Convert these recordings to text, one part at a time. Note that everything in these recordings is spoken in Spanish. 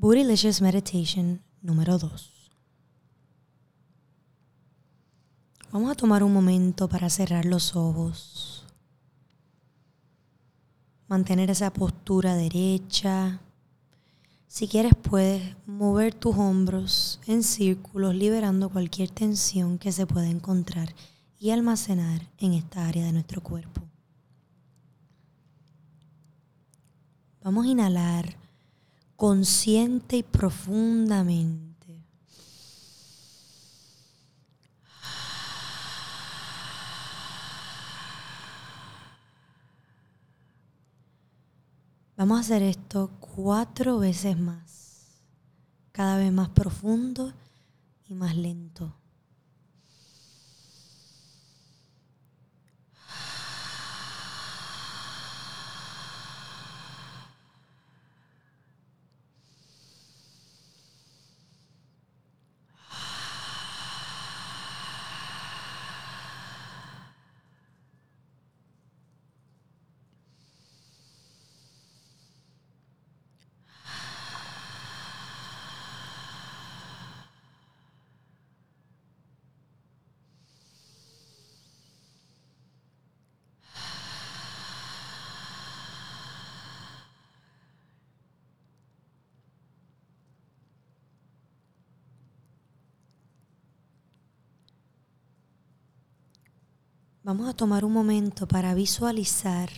Bootylicious Meditation número 2. Vamos a tomar un momento para cerrar los ojos. Mantener esa postura derecha. Si quieres puedes mover tus hombros en círculos liberando cualquier tensión que se pueda encontrar y almacenar en esta área de nuestro cuerpo. Vamos a inhalar consciente y profundamente. Vamos a hacer esto cuatro veces más, cada vez más profundo y más lento. Vamos a tomar un momento para visualizar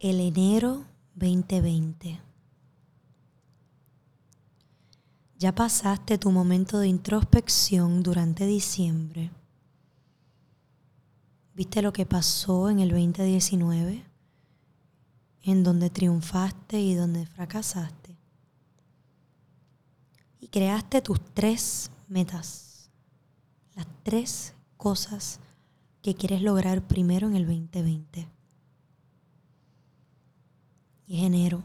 el enero 2020. Ya pasaste tu momento de introspección durante diciembre. ¿Viste lo que pasó en el 2019? En donde triunfaste y donde fracasaste. Y creaste tus tres metas, las tres cosas que quieres lograr primero en el 2020. Y es enero,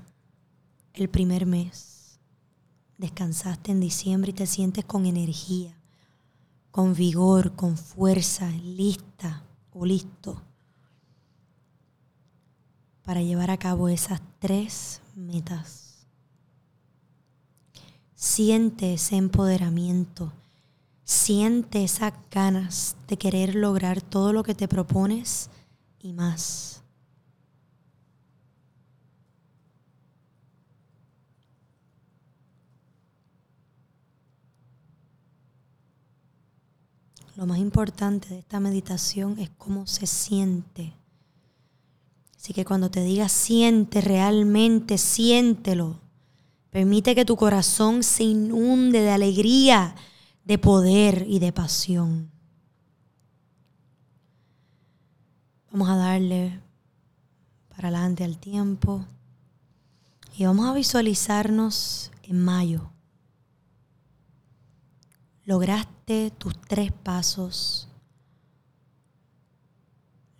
el primer mes. Descansaste en diciembre y te sientes con energía, con vigor, con fuerza, lista o listo para llevar a cabo esas tres metas Siente ese empoderamiento, siente esas ganas de querer lograr todo lo que te propones y más. Lo más importante de esta meditación es cómo se siente. Así que cuando te diga siente realmente, siéntelo. Permite que tu corazón se inunde de alegría, de poder y de pasión. Vamos a darle para adelante al tiempo y vamos a visualizarnos en mayo. Lograste tus tres pasos.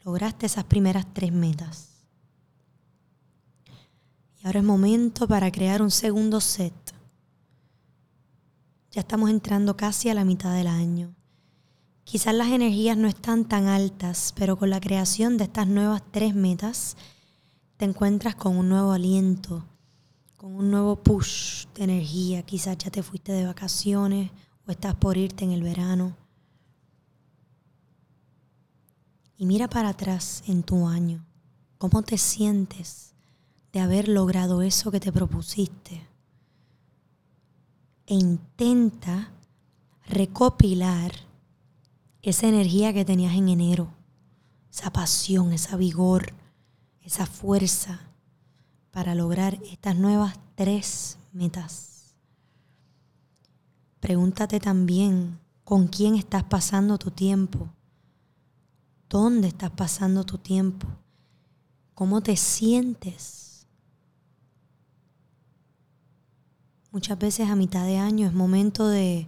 Lograste esas primeras tres metas. Ahora es momento para crear un segundo set. Ya estamos entrando casi a la mitad del año. Quizás las energías no están tan altas, pero con la creación de estas nuevas tres metas te encuentras con un nuevo aliento, con un nuevo push de energía. Quizás ya te fuiste de vacaciones o estás por irte en el verano. Y mira para atrás en tu año. ¿Cómo te sientes? De haber logrado eso que te propusiste. E intenta recopilar esa energía que tenías en enero, esa pasión, esa vigor, esa fuerza para lograr estas nuevas tres metas. Pregúntate también con quién estás pasando tu tiempo, dónde estás pasando tu tiempo, cómo te sientes Muchas veces a mitad de año es momento de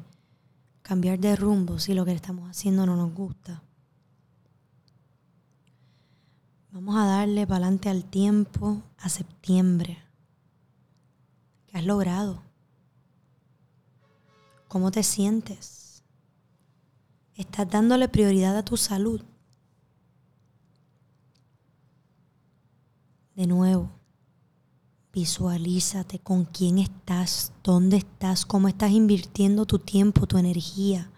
cambiar de rumbo si lo que estamos haciendo no nos gusta. Vamos a darle para adelante al tiempo a septiembre. ¿Qué has logrado? ¿Cómo te sientes? ¿Estás dándole prioridad a tu salud? De nuevo, visualízate con quién estás, dónde estás, cómo estás invirtiendo tu tiempo, tu energía.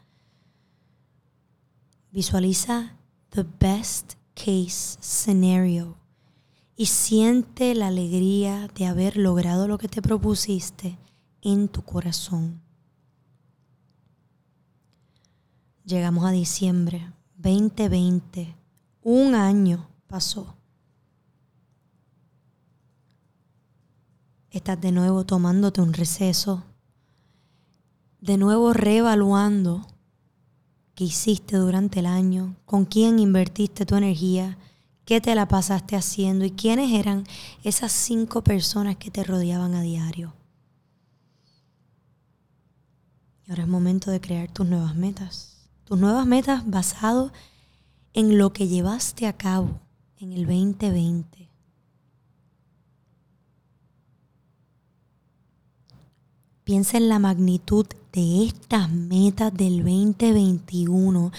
Visualiza the best case scenario y siente la alegría de haber logrado lo que te propusiste en tu corazón. Llegamos a diciembre 2020. Un año pasó. Estás de nuevo tomándote un receso. De nuevo reevaluando qué hiciste durante el año, con quién invertiste tu energía, qué te la pasaste haciendo y quiénes eran esas cinco personas que te rodeaban a diario. Ahora es momento de crear tus nuevas metas. Tus nuevas metas basado en lo que llevaste a cabo en el 2020. Piensa en la magnitud de estas metas del 2021,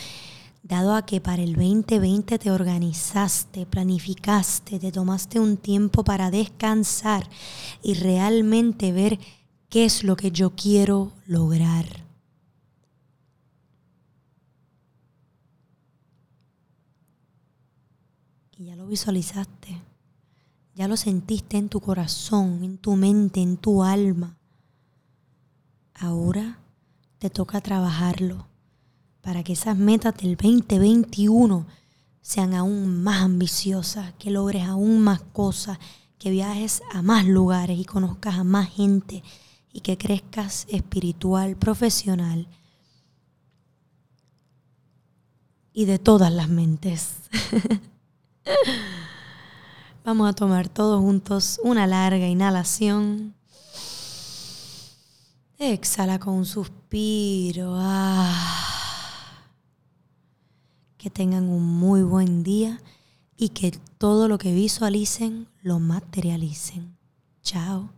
dado a que para el 2020 te organizaste, planificaste, te tomaste un tiempo para descansar y realmente ver qué es lo que yo quiero lograr. y ya lo visualizaste, ya lo sentiste en tu corazón, en tu mente, en tu alma. Ahora te toca trabajarlo para que esas metas del 2021 sean aún más ambiciosas, que logres aún más cosas, que viajes a más lugares y conozcas a más gente y que crezcas espiritual, profesional y de todas las mentes. Vamos a tomar todos juntos una larga inhalación. Exhala con un suspiro. Ah. Que tengan un muy buen día y que todo lo que visualicen lo materialicen. Chao.